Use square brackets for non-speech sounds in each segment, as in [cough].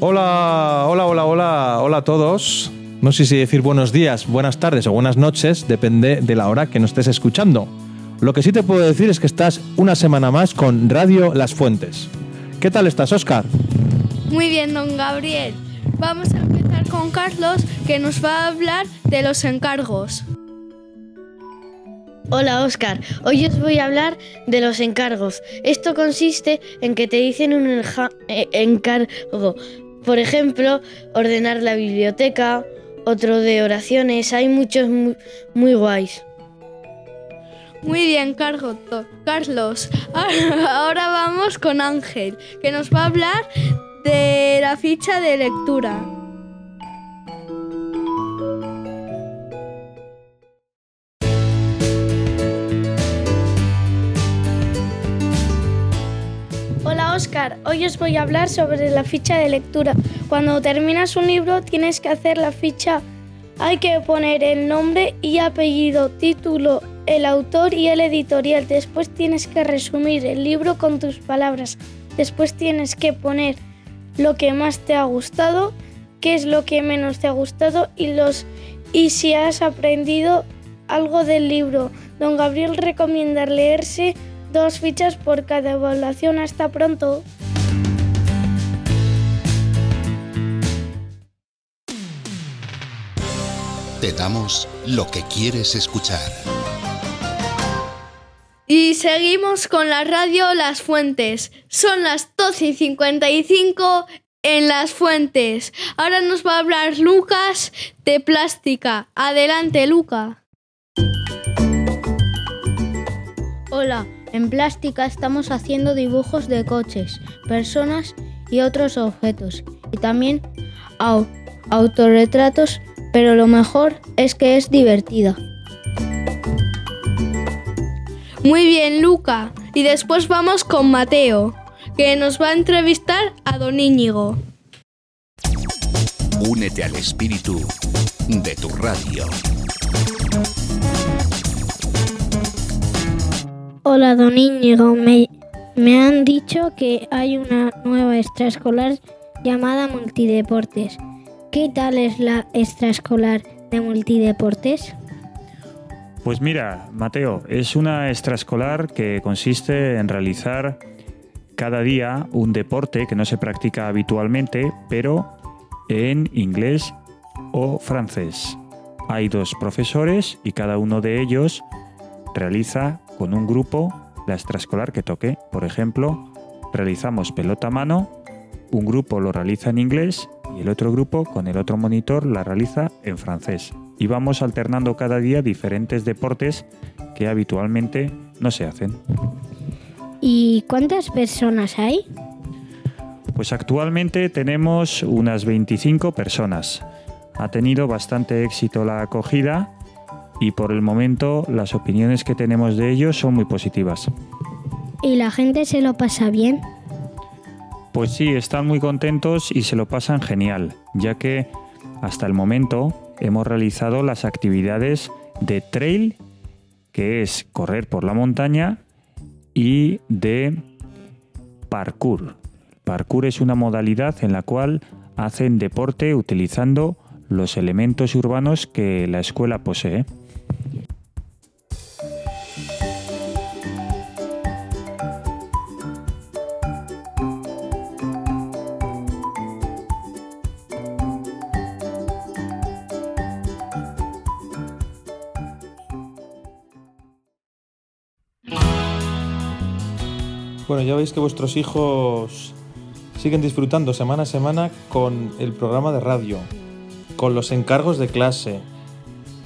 Hola, hola, hola, hola, hola a todos. No sé si decir buenos días, buenas tardes o buenas noches, depende de la hora que nos estés escuchando. Lo que sí te puedo decir es que estás una semana más con Radio Las Fuentes. ¿Qué tal estás, Oscar? Muy bien, don Gabriel. Vamos a empezar con Carlos, que nos va a hablar de los encargos. Hola Oscar, hoy os voy a hablar de los encargos. Esto consiste en que te dicen un eh, encargo, por ejemplo, ordenar la biblioteca, otro de oraciones, hay muchos muy, guays. Muy bien, Carlos. [laughs] Ahora vamos con Ángel, que nos va a hablar de la ficha de lectura. Hoy os voy a hablar sobre la ficha de lectura. Cuando terminas un libro tienes que hacer la ficha. Hay que poner el nombre y apellido, título, el autor y el editorial. Después tienes que resumir el libro con tus palabras. Después tienes que poner lo que más te ha gustado, qué es lo que menos te ha gustado y los y si has aprendido algo del libro. Don Gabriel recomienda leerse Dos fichas por cada evaluación. Hasta pronto. Te damos lo que quieres escuchar. Y seguimos con la radio Las Fuentes. Son las 12 y 55 en Las Fuentes. Ahora nos va a hablar Lucas de plástica. Adelante, Luca. Hola, en plástica estamos haciendo dibujos de coches, personas y otros objetos. Y también autorretratos, pero lo mejor es que es divertida. Muy bien, Luca. Y después vamos con Mateo, que nos va a entrevistar a Don Íñigo. Únete al espíritu de tu radio. Hola, don Íñigo. Me, me han dicho que hay una nueva extraescolar llamada Multideportes. ¿Qué tal es la extraescolar de Multideportes? Pues mira, Mateo, es una extraescolar que consiste en realizar cada día un deporte que no se practica habitualmente, pero en inglés o francés. Hay dos profesores y cada uno de ellos realiza con un grupo la extraescolar que toque. Por ejemplo, realizamos pelota a mano, un grupo lo realiza en inglés y el otro grupo con el otro monitor la realiza en francés. Y vamos alternando cada día diferentes deportes que habitualmente no se hacen. ¿Y cuántas personas hay? Pues actualmente tenemos unas 25 personas. Ha tenido bastante éxito la acogida y por el momento las opiniones que tenemos de ellos son muy positivas. ¿Y la gente se lo pasa bien? Pues sí, están muy contentos y se lo pasan genial, ya que hasta el momento hemos realizado las actividades de trail, que es correr por la montaña, y de parkour. Parkour es una modalidad en la cual hacen deporte utilizando los elementos urbanos que la escuela posee. Bueno, ya veis que vuestros hijos siguen disfrutando semana a semana con el programa de radio, con los encargos de clase,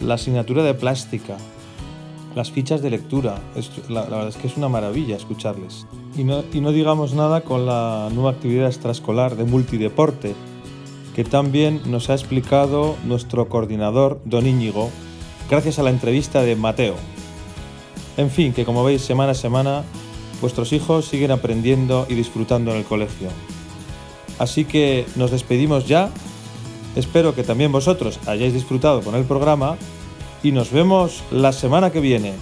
la asignatura de plástica, las fichas de lectura. la, verdad es que es una maravilla escucharles. Y no, y no digamos nada con la nueva actividad extraescolar de multideporte, que también nos ha explicado nuestro coordinador, don Íñigo, gracias a la entrevista de Mateo. En fin, que como veis semana a semana vuestros hijos siguen aprendiendo y disfrutando en el colegio. Así que nos despedimos ya. Espero que también vosotros hayáis disfrutado con el programa y nos vemos la semana que viene.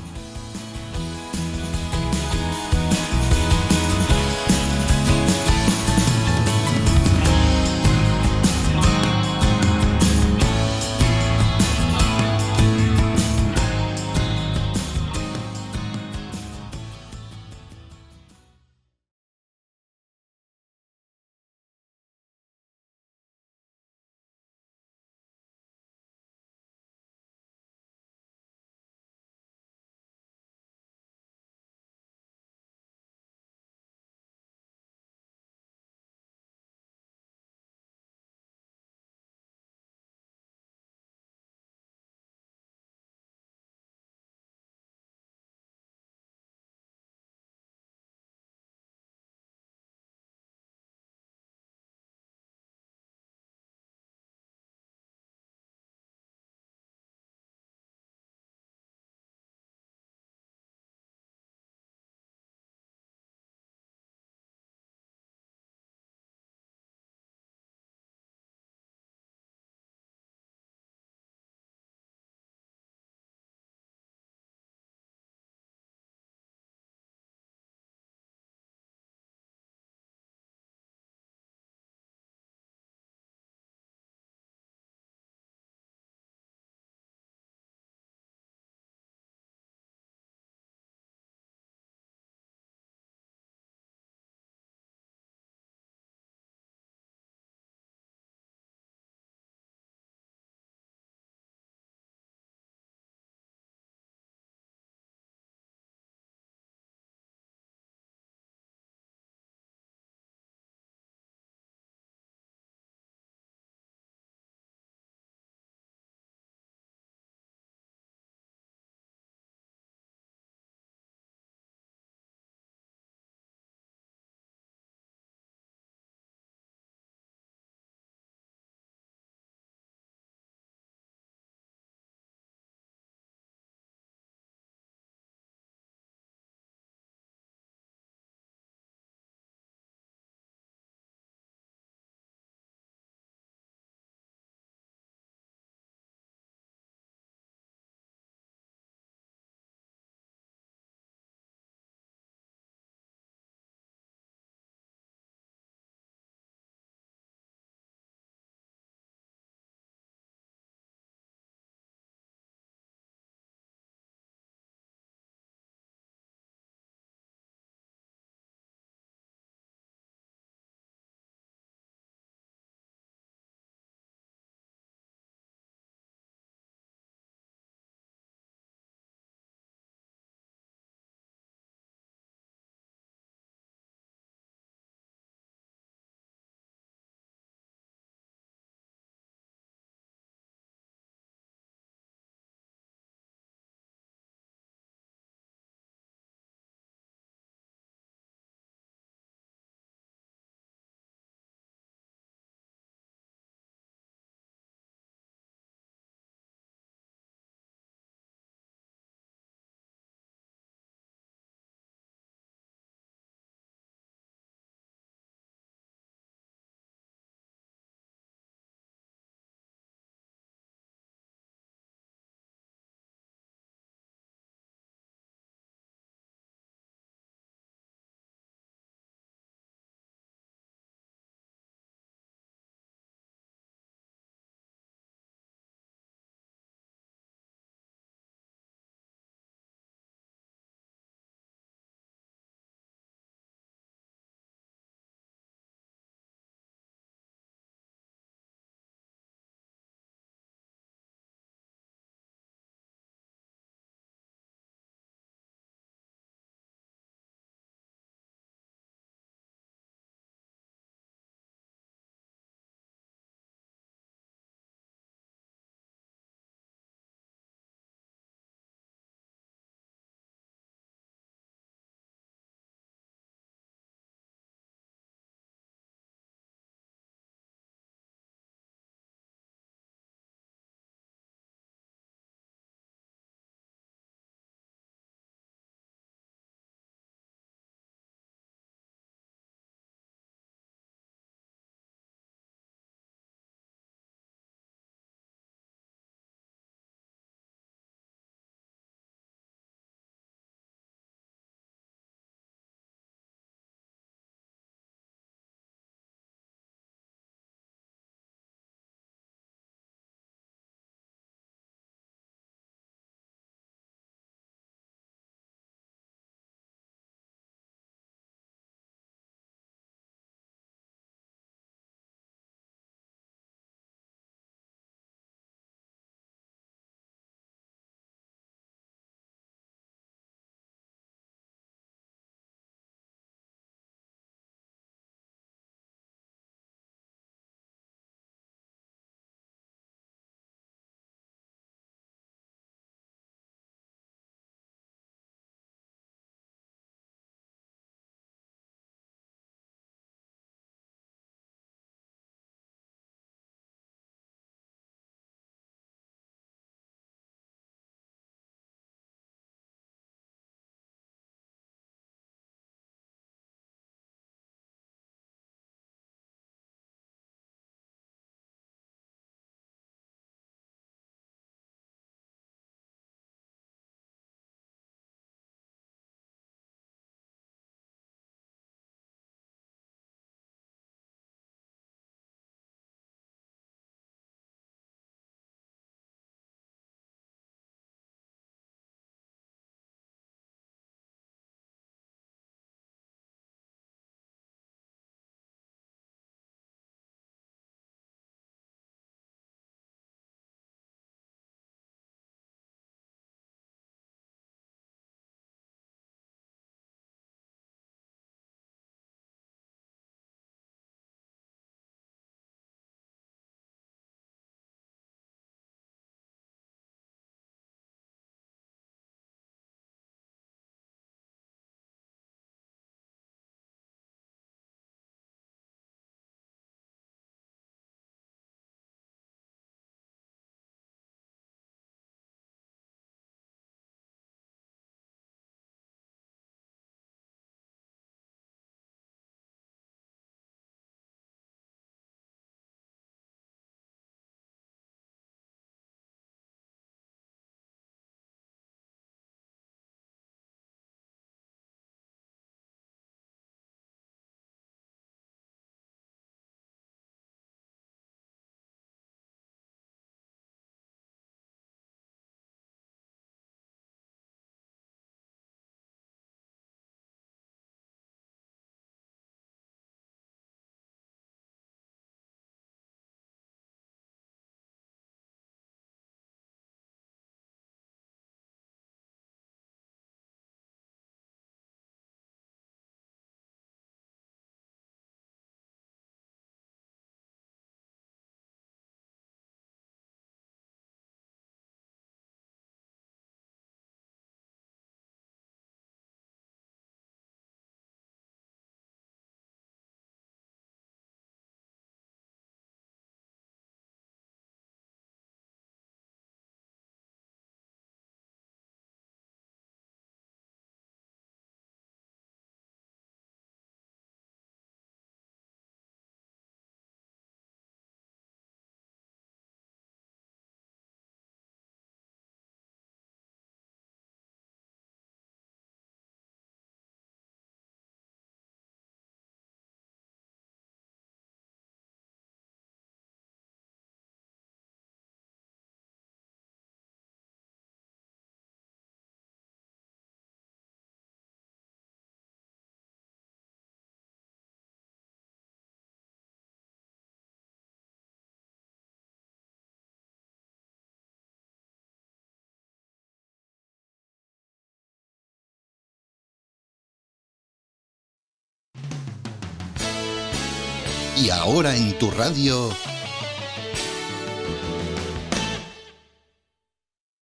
Y ahora en tu radio,